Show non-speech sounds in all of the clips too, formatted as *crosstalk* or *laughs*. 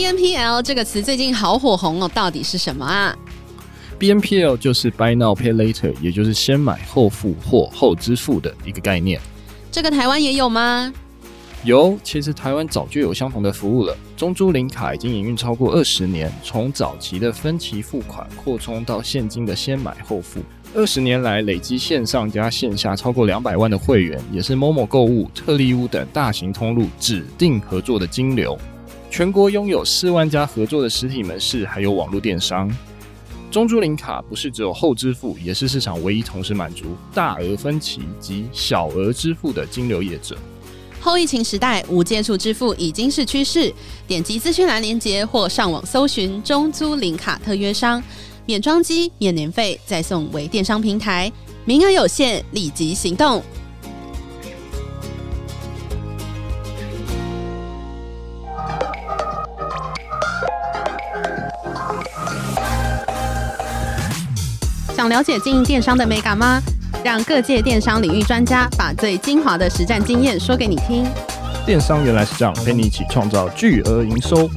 BNPL 这个词最近好火红哦，到底是什么啊？BNPL 就是 Buy Now Pay Later，也就是先买后付或后支付的一个概念。这个台湾也有吗？有，其实台湾早就有相同的服务了。中租零卡已经营运超过二十年，从早期的分期付款扩充到现金的先买后付。二十年来，累积线上加线下超过两百万的会员，也是 Momo 购物、特利屋等大型通路指定合作的金流。全国拥有四万家合作的实体门市，还有网络电商。中租零卡不是只有后支付，也是市场唯一同时满足大额分期及小额支付的金流业者。后疫情时代，无接触支付已经是趋势。点击资讯栏链接或上网搜寻中租零卡特约商。免装机、免年费，再送微电商平台，名额有限，立即行动！了解经营电商的美感吗？让各界电商领域专家把最精华的实战经验说给你听。电商原来是这样，陪你一起创造巨额营收。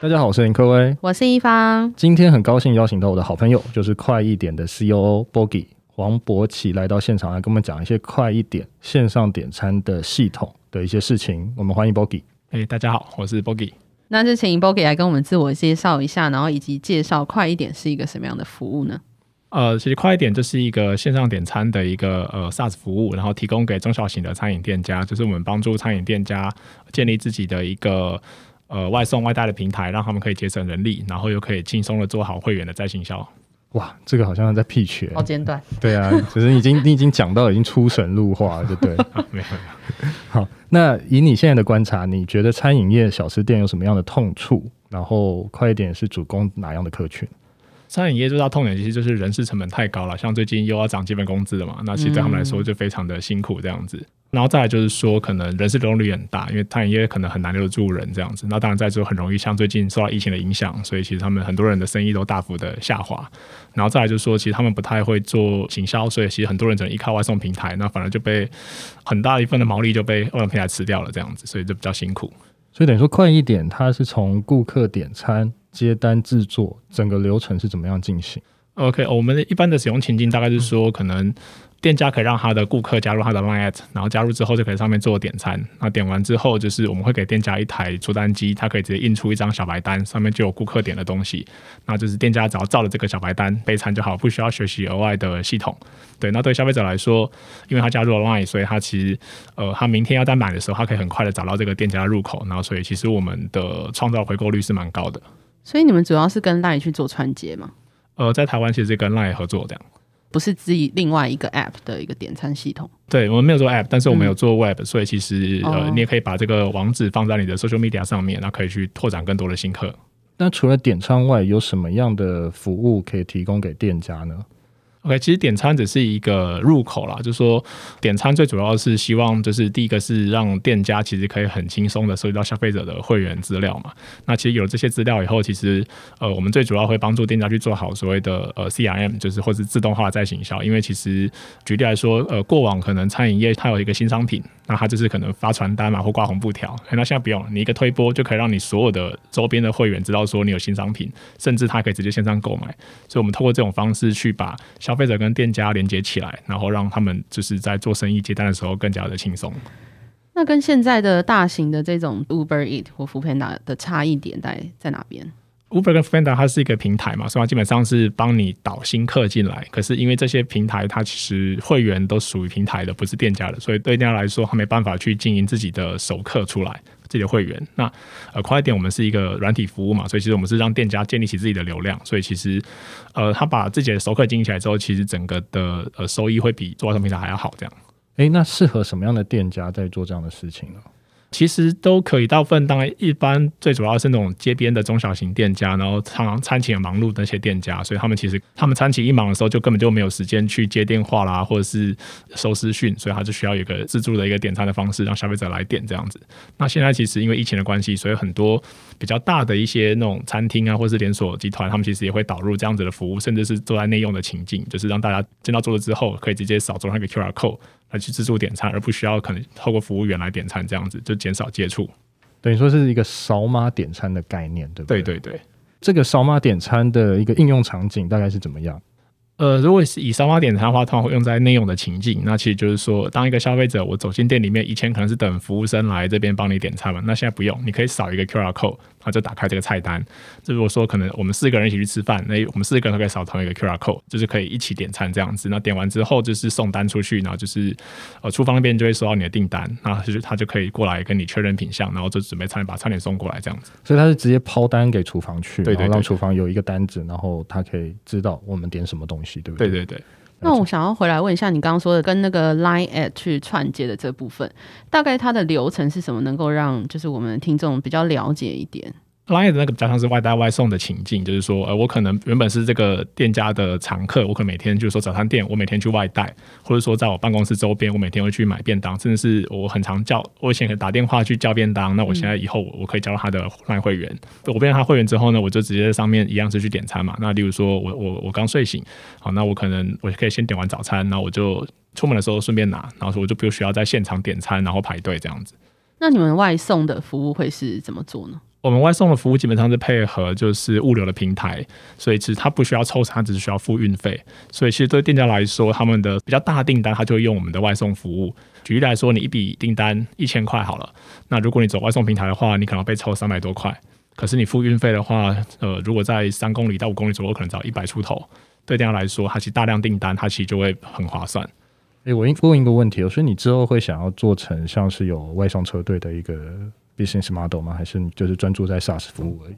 大家好，我是林科威，我是一方。今天很高兴邀请到我的好朋友，就是快一点的 COO Bogi 黄博奇来到现场来跟我们讲一些快一点线上点餐的系统的一些事情。我们欢迎 Bogi。哎，大家好，我是 Bogi。那就请 Bogi 来跟我们自我介绍一下，然后以及介绍快一点是一个什么样的服务呢？呃，其实快一点就是一个线上点餐的一个呃 SaaS 服务，然后提供给中小型的餐饮店家，就是我们帮助餐饮店家建立自己的一个。呃，外送外带的平台，让他们可以节省人力，然后又可以轻松的做好会员的再行销。哇，这个好像在 pitch 好简短。对啊，只是已经你已经讲到已经出神入化了，对不对？啊，*laughs* 没有没有。好，那以你现在的观察，你觉得餐饮业小吃店有什么样的痛处？然后快一点是主攻哪样的客群？餐饮业最大痛点其实就是人事成本太高了，像最近又要涨基本工资了嘛，那其实对他们来说就非常的辛苦这样子。嗯、然后再来就是说，可能人事流动率很大，因为餐饮业可能很难留得住人这样子。那当然在这很容易像最近受到疫情的影响，所以其实他们很多人的生意都大幅的下滑。然后再来就是说，其实他们不太会做行销，所以其实很多人只能依靠外送平台，那反而就被很大一份的毛利就被外送平台吃掉了这样子，所以就比较辛苦。所以等于说快一点，它是从顾客点餐。接单制作整个流程是怎么样进行？OK，我们一般的使用情境大概是说，可能店家可以让他的顾客加入他的 Line，然后加入之后就可以上面做点餐。那点完之后，就是我们会给店家一台出单机，他可以直接印出一张小白单，上面就有顾客点的东西。那就是店家只要照着这个小白单备餐就好，不需要学习额外的系统。对，那对消费者来说，因为他加入了 Line，所以他其实呃，他明天要再买的时候，他可以很快的找到这个店家的入口。然后，所以其实我们的创造回购率是蛮高的。所以你们主要是跟 LINE 去做串接吗？呃，在台湾其实是跟 LINE 合作这样，不是自己另外一个 App 的一个点餐系统。对，我们没有做 App，但是我们有做 Web，、嗯、所以其实呃，你也可以把这个网址放在你的 Social Media 上面，那可以去拓展更多的新客。那除了点餐外，有什么样的服务可以提供给店家呢？OK，其实点餐只是一个入口啦，就是说点餐最主要是希望就是第一个是让店家其实可以很轻松的收集到消费者的会员资料嘛。那其实有了这些资料以后，其实呃我们最主要会帮助店家去做好所谓的呃 CRM，就是或是自动化再行销。因为其实举例来说，呃过往可能餐饮业它有一个新商品，那它就是可能发传单嘛或挂红布条，那现在不用，你一个推播就可以让你所有的周边的会员知道说你有新商品，甚至他可以直接线上购买。所以我们透过这种方式去把消消费者跟店家连接起来，然后让他们就是在做生意接单的时候更加的轻松。那跟现在的大型的这种 Uber Eat 或 Foodpanda 的差异点在在哪边？Uber 跟 Foodpanda 它是一个平台嘛，所以它基本上是帮你导新客进来。可是因为这些平台它其实会员都属于平台的，不是店家的，所以对店家来说，他没办法去经营自己的熟客出来。自己的会员，那呃快点，我们是一个软体服务嘛，所以其实我们是让店家建立起自己的流量，所以其实呃他把自己的熟客经营起来之后，其实整个的呃收益会比做外送平台还要好。这样，哎，那适合什么样的店家在做这样的事情呢？其实都可以，大部分当然一般最主要是那种街边的中小型店家，然后常常餐期很忙碌的那些店家，所以他们其实他们餐期一忙的时候，就根本就没有时间去接电话啦，或者是收私讯，所以他就需要有一个自助的一个点餐的方式，让消费者来点这样子。那现在其实因为疫情的关系，所以很多比较大的一些那种餐厅啊，或是连锁集团，他们其实也会导入这样子的服务，甚至是坐在内用的情境，就是让大家进到桌子之后，可以直接扫桌上一个 QR code。来去自助点餐，而不需要可能透过服务员来点餐，这样子就减少接触。等于说是一个扫码点餐的概念，对不对？对对对，这个扫码点餐的一个应用场景大概是怎么样？呃，如果是以扫码点餐的话，通常会用在内用的情境。那其实就是说，当一个消费者我走进店里面，以前可能是等服务生来这边帮你点餐嘛，那现在不用，你可以扫一个 QR code，然后就打开这个菜单。就如果说可能我们四个人一起去吃饭，那我们四个人都可以扫同一个 QR code，就是可以一起点餐这样子。那点完之后就是送单出去，然后就是呃厨房那边就会收到你的订单，然后就是他就可以过来跟你确认品相，然后就准备餐把餐点送过来这样子。所以他是直接抛单给厨房去，对对让厨房有一个单子，然后他可以知道我们点什么东西，对不对？对对对。那我想要回来问一下，你刚刚说的跟那个 Line at 去串接的这部分，大概它的流程是什么？能够让就是我们的听众比较了解一点。Line 的那个比较像是外带外送的情境，就是说，呃，我可能原本是这个店家的常客，我可能每天就是说早餐店，我每天去外带，或者说在我办公室周边，我每天会去买便当，甚至是我很常叫，我以前打电话去叫便当，那我现在以后我可以加入他的 Line 会员，我变成他会员之后呢，我就直接在上面一样是去点餐嘛。那例如说我我我刚睡醒，好，那我可能我可以先点完早餐，然后我就出门的时候顺便拿，然后说我就不需要在现场点餐，然后排队这样子。那你们外送的服务会是怎么做呢？我们外送的服务基本上是配合就是物流的平台，所以其实它不需要抽成，它只是需要付运费。所以其实对店家来说，他们的比较大订单，他就会用我们的外送服务。举例来说，你一笔订单一千块好了，那如果你走外送平台的话，你可能被抽三百多块。可是你付运费的话，呃，如果在三公里到五公里左右，可能只要一百出头。对店家来说，它其实大量订单，它其实就会很划算。诶，我问一个问题哦，所以你之后会想要做成像是有外送车队的一个？Business model 吗？还是你就是专注在 SaaS 服务而已？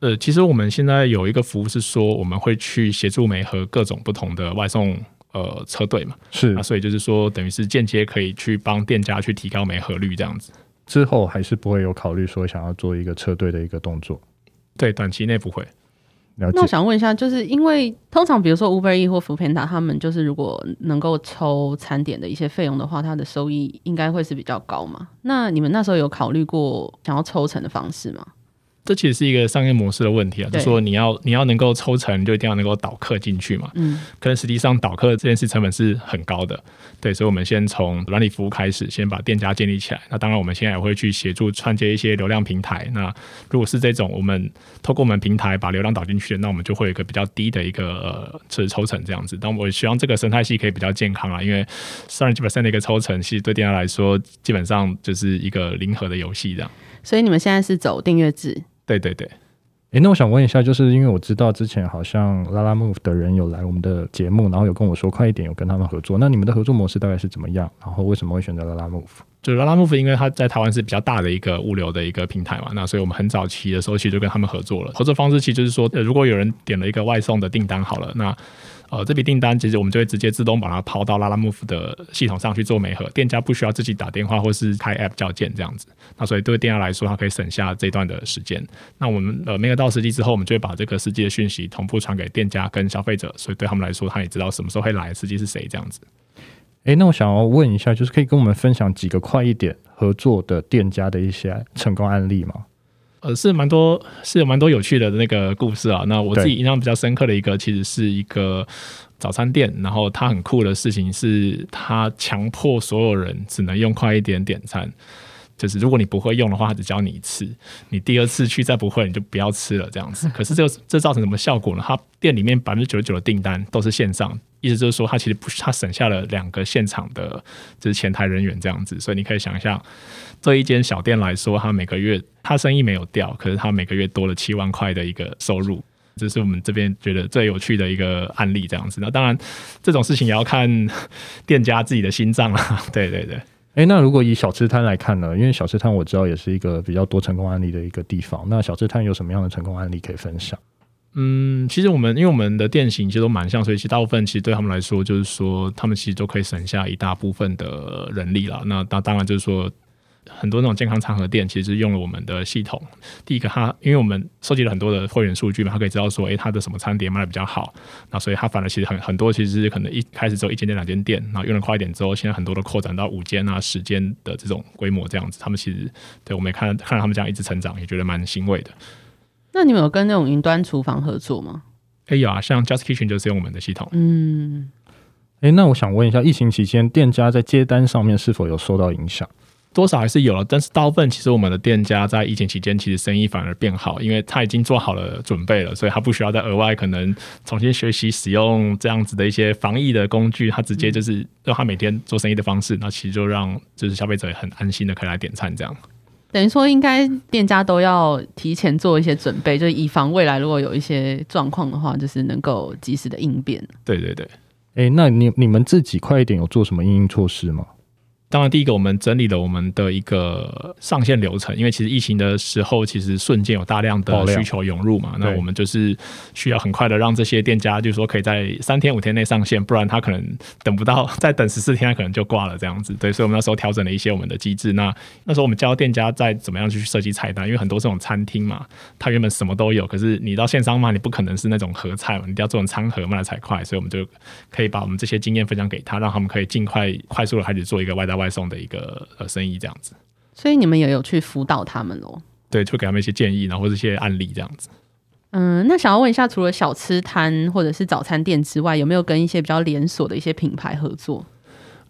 呃，其实我们现在有一个服务是说，我们会去协助媒和各种不同的外送呃车队嘛，是啊，所以就是说，等于是间接可以去帮店家去提高媒合率这样子。之后还是不会有考虑说想要做一个车队的一个动作？对，短期内不会。那我想问一下，就是因为通常比如说 Uber Eats 或 Foodpanda，他们就是如果能够抽餐点的一些费用的话，它的收益应该会是比较高嘛？那你们那时候有考虑过想要抽成的方式吗？这其实是一个商业模式的问题啊，就是说你要你要能够抽成，就一定要能够导客进去嘛。嗯，可能实际上导客这件事成本是很高的，对，所以我们先从软体服务开始，先把店家建立起来。那当然，我们现在也会去协助串接一些流量平台。那如果是这种我们透过我们平台把流量导进去，那我们就会有一个比较低的一个呃是抽成这样子。但我希望这个生态系可以比较健康啊，因为三十几 percent 的一个抽成，其实对店家来说基本上就是一个零和的游戏这样。所以你们现在是走订阅制？对对对，诶，那我想问一下，就是因为我知道之前好像拉拉 move 的人有来我们的节目，然后有跟我说快一点有跟他们合作，那你们的合作模式大概是怎么样？然后为什么会选择拉拉 move？就是拉拉 move，因为他在台湾是比较大的一个物流的一个平台嘛，那所以我们很早期的时候其实就跟他们合作了。合作方式其实就是说，呃，如果有人点了一个外送的订单好了，那呃，这笔订单其实我们就会直接自动把它抛到 Lalamove 的系统上去做媒合，店家不需要自己打电话或是开 App 叫件这样子。那所以对店家来说，它可以省下这段的时间。那我们呃媒合到司机之后，我们就会把这个司机的讯息同步传给店家跟消费者，所以对他们来说，他也知道什么时候会来，司机是谁这样子。诶，那我想要问一下，就是可以跟我们分享几个快一点合作的店家的一些成功案例吗？呃，是蛮多，是有蛮多有趣的那个故事啊。那我自己印象比较深刻的一个，其实是一个早餐店，然后他很酷的事情是，他强迫所有人只能用快一点点餐。就是如果你不会用的话，他只教你一次，你第二次去再不会，你就不要吃了这样子。*laughs* 可是这这造成什么效果呢？他店里面百分之九十九的订单都是线上，意思就是说他其实不是他省下了两个现场的，就是前台人员这样子。所以你可以想象，这一间小店来说，他每个月他生意没有掉，可是他每个月多了七万块的一个收入，这是我们这边觉得最有趣的一个案例这样子。那当然这种事情也要看店家自己的心脏了。*laughs* 对对对。诶，那如果以小吃摊来看呢？因为小吃摊我知道也是一个比较多成功案例的一个地方。那小吃摊有什么样的成功案例可以分享？嗯，其实我们因为我们的店型其实都蛮像，所以其实大部分其实对他们来说，就是说他们其实都可以省下一大部分的人力了。那当当然就是说。很多那种健康餐盒店其实用了我们的系统。第一个，它因为我们收集了很多的会员数据嘛，他可以知道说，诶，它的什么餐点卖的比较好。那所以它反而其实很很多，其实是可能一开始只有一间店、两间店，然后用了快一点之后，现在很多都扩展到五间啊、十间的这种规模这样子。他们其实对我们也看看到他们这样一直成长，也觉得蛮欣慰的。那你们有跟那种云端厨房合作吗？诶，有啊，像 Just Kitchen 就是用我们的系统。嗯，诶，那我想问一下，疫情期间店家在接单上面是否有受到影响？多少还是有了，但是大部分其实我们的店家在疫情期间其实生意反而变好，因为他已经做好了准备了，所以他不需要再额外可能重新学习使用这样子的一些防疫的工具，他直接就是让他每天做生意的方式，那其实就让就是消费者也很安心的可以来点餐这样。等于说，应该店家都要提前做一些准备，就是以防未来如果有一些状况的话，就是能够及时的应变。对对对，哎、欸，那你你们自己快一点有做什么应应措施吗？当然，第一个我们整理了我们的一个上线流程，因为其实疫情的时候，其实瞬间有大量的需求涌入嘛，那我们就是需要很快的让这些店家，就是说可以在三天五天内上线，不然他可能等不到，再等十四天，他可能就挂了这样子。对，所以我们那时候调整了一些我们的机制。那那时候我们教店家在怎么样去设计菜单，因为很多这种餐厅嘛，它原本什么都有，可是你到线上卖，你不可能是那种合菜嘛，你一定要做成餐盒卖的才快。所以我们就可以把我们这些经验分享给他，让他们可以尽快快速的开始做一个外带外送的一个呃生意这样子，所以你们也有去辅导他们喽？对，就给他们一些建议，然后或者一些案例这样子。嗯，那想要问一下，除了小吃摊或者是早餐店之外，有没有跟一些比较连锁的一些品牌合作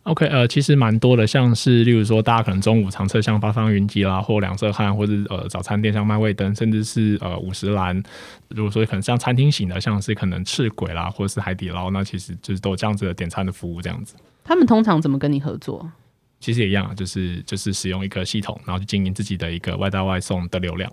？OK，呃，其实蛮多的，像是例如说，大家可能中午常吃像八方云集啦，或两色汉，或者呃早餐店像麦味登，甚至是呃五十岚。如果说可能像餐厅型的，像是可能赤鬼啦，或者是海底捞，那其实就是都有这样子的点餐的服务这样子。他们通常怎么跟你合作？其实也一样啊，就是就是使用一个系统，然后去经营自己的一个外带外送的流量。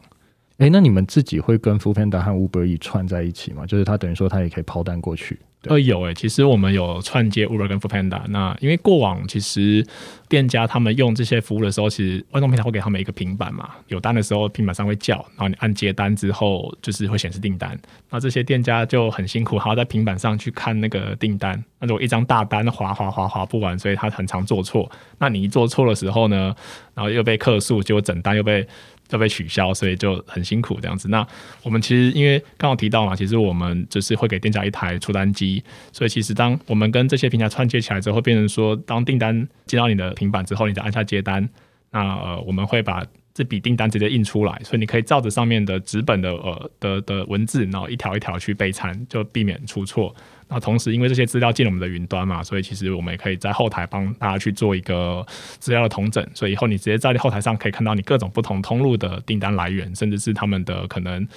哎，那你们自己会跟 f o o p a n d a 和 Uber E 串在一起吗？就是他等于说他也可以抛单过去。呃，有诶，其实我们有串接 Uber 跟 f o o p a n d a。那因为过往其实店家他们用这些服务的时候，其实外送平台会给他们一个平板嘛，有单的时候平板上会叫，然后你按接单之后就是会显示订单。那这些店家就很辛苦，还要在平板上去看那个订单。那如果一张大单划划划划不完，所以他很常做错。那你一做错的时候呢，然后又被客诉，结果整单又被。都被取消，所以就很辛苦这样子。那我们其实因为刚好提到嘛，其实我们就是会给店家一台出单机，所以其实当我们跟这些平台串接起来之后，变成说，当订单接到你的平板之后，你再按下接单，那呃我们会把这笔订单直接印出来，所以你可以照着上面的纸本的呃的的文字，然后一条一条去备餐，就避免出错。那同时，因为这些资料进了我们的云端嘛，所以其实我们也可以在后台帮大家去做一个资料的统整。所以以后你直接在后台上可以看到你各种不同通路的订单来源，甚至是他们的可能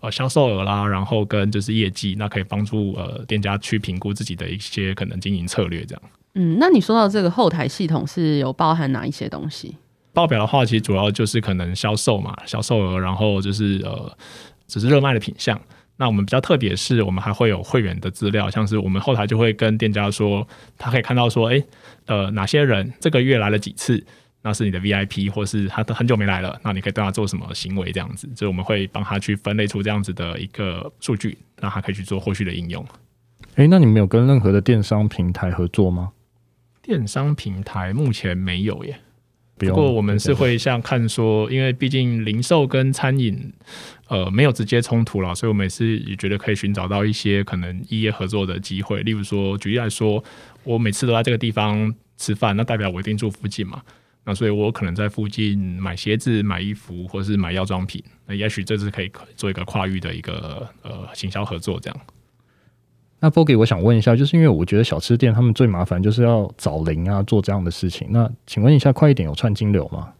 呃销售额啦，然后跟就是业绩，那可以帮助呃店家去评估自己的一些可能经营策略这样。嗯，那你说到这个后台系统是有包含哪一些东西？报表的话，其实主要就是可能销售嘛，销售额，然后就是呃只是热卖的品项。那我们比较特别是，我们还会有会员的资料，像是我们后台就会跟店家说，他可以看到说，哎，呃，哪些人这个月来了几次，那是你的 VIP，或是他很久没来了，那你可以对他做什么行为这样子，所以我们会帮他去分类出这样子的一个数据，那他可以去做后续的应用。哎，那你们有跟任何的电商平台合作吗？电商平台目前没有耶。不过我们是会像看说，因为毕竟零售跟餐饮，呃，没有直接冲突了，所以我们也是也觉得可以寻找到一些可能一业合作的机会。例如说，举例来说，我每次都在这个地方吃饭，那代表我一定住附近嘛，那所以我可能在附近买鞋子、买衣服，或是买药妆品，那也许这次可以做一个跨域的一个呃行销合作这样。那 f o g y 我想问一下，就是因为我觉得小吃店他们最麻烦就是要找零啊，做这样的事情。那请问一下，快一点有串金流吗？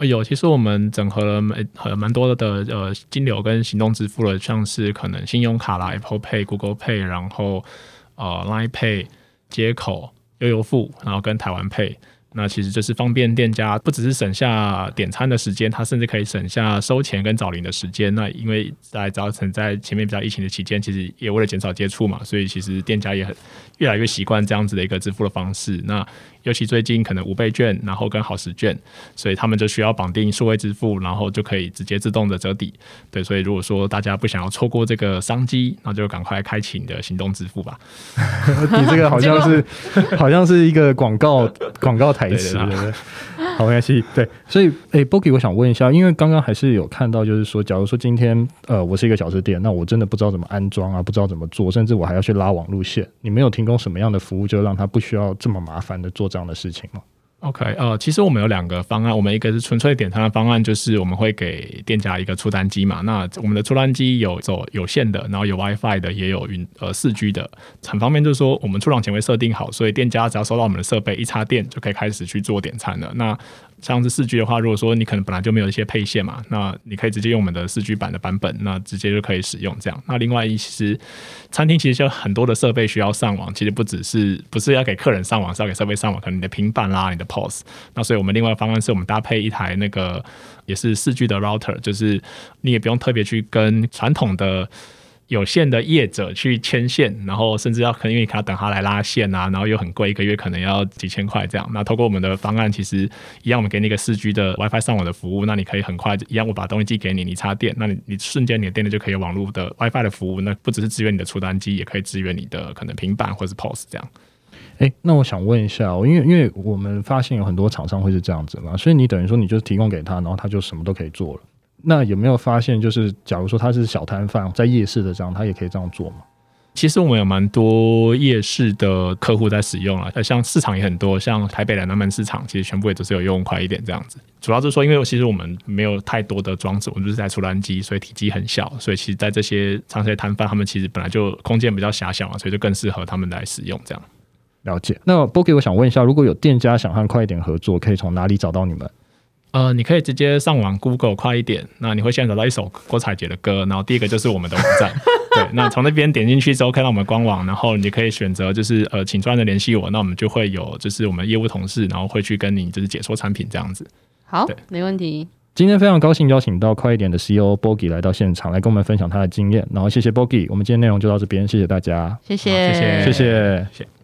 有，其实我们整合了蛮蛮多的呃金流跟行动支付了，像是可能信用卡啦、Apple Pay、Google Pay，然后呃 Line Pay 接口、悠游付，然后跟台湾 Pay。那其实就是方便店家，不只是省下点餐的时间，他甚至可以省下收钱跟找零的时间。那因为在早晨在前面比较疫情的期间，其实也为了减少接触嘛，所以其实店家也很越来越习惯这样子的一个支付的方式。那尤其最近可能五倍券，然后跟好时券，所以他们就需要绑定数位支付，然后就可以直接自动的折抵。对，所以如果说大家不想要错过这个商机，那就赶快开启你的行动支付吧。*laughs* 你这个好像是 *laughs* 好像是一个广告广告台词？*laughs* 没关系。对，所以诶、欸、Bogi，我想问一下，因为刚刚还是有看到，就是说，假如说今天呃，我是一个小吃店，那我真的不知道怎么安装啊，不知道怎么做，甚至我还要去拉网路线，你没有提供什么样的服务，就让他不需要这么麻烦的做这样的事情吗？OK，呃，其实我们有两个方案，我们一个是纯粹点餐的方案，就是我们会给店家一个出单机嘛。那我们的出单机有走有线的，然后有 WiFi 的，也有云呃四 G 的，很方便。就是说我们出厂前会设定好，所以店家只要收到我们的设备一插电就可以开始去做点餐了。那像是四 G 的话，如果说你可能本来就没有一些配线嘛，那你可以直接用我们的四 G 版的版本，那直接就可以使用这样。那另外，其实餐厅其实有很多的设备需要上网，其实不只是不是要给客人上网，是要给设备上网，可能你的平板啦、你的 POS。那所以我们另外方案是我们搭配一台那个也是四 G 的 router，就是你也不用特别去跟传统的。有线的业者去牵线，然后甚至要可能因为他等他来拉线啊，然后又很贵，一个月可能要几千块这样。那透过我们的方案，其实一样，我们给你一个四 G 的 WiFi 上网的服务，那你可以很快一样，我把东西寄给你，你插电，那你你瞬间你的电脑就可以有网络的 WiFi 的服务，那不只是支援你的出单机，也可以支援你的可能平板或是 POS 这样。哎，那我想问一下，因为因为我们发现有很多厂商会是这样子嘛，所以你等于说你就提供给他，然后他就什么都可以做了。那有没有发现，就是假如说他是小摊贩，在夜市的这样，他也可以这样做吗？其实我们有蛮多夜市的客户在使用啊，像市场也很多，像台北的南门市场，其实全部也都是有用快一点这样子。主要就是说，因为其实我们没有太多的装置，我们就是在出单机，所以体积很小，所以其实在这些长些摊贩，他们其实本来就空间比较狭小嘛，所以就更适合他们来使用这样。了解。那 Bogi，我想问一下，如果有店家想和快一点合作，可以从哪里找到你们？呃，你可以直接上网 Google 快一点，那你会先找到一首郭采洁的歌，然后第一个就是我们的网站，*laughs* 对，那从那边点进去之后看到我们官网，然后你可以选择就是呃，请专人联系我，那我们就会有就是我们业务同事，然后会去跟你就是解说产品这样子。好，对，没问题。今天非常高兴邀请到快一点的 CEO Bogi 来到现场，来跟我们分享他的经验，然后谢谢 Bogi，我们今天内容就到这边，谢谢大家，谢谢，谢谢，谢谢。谢谢。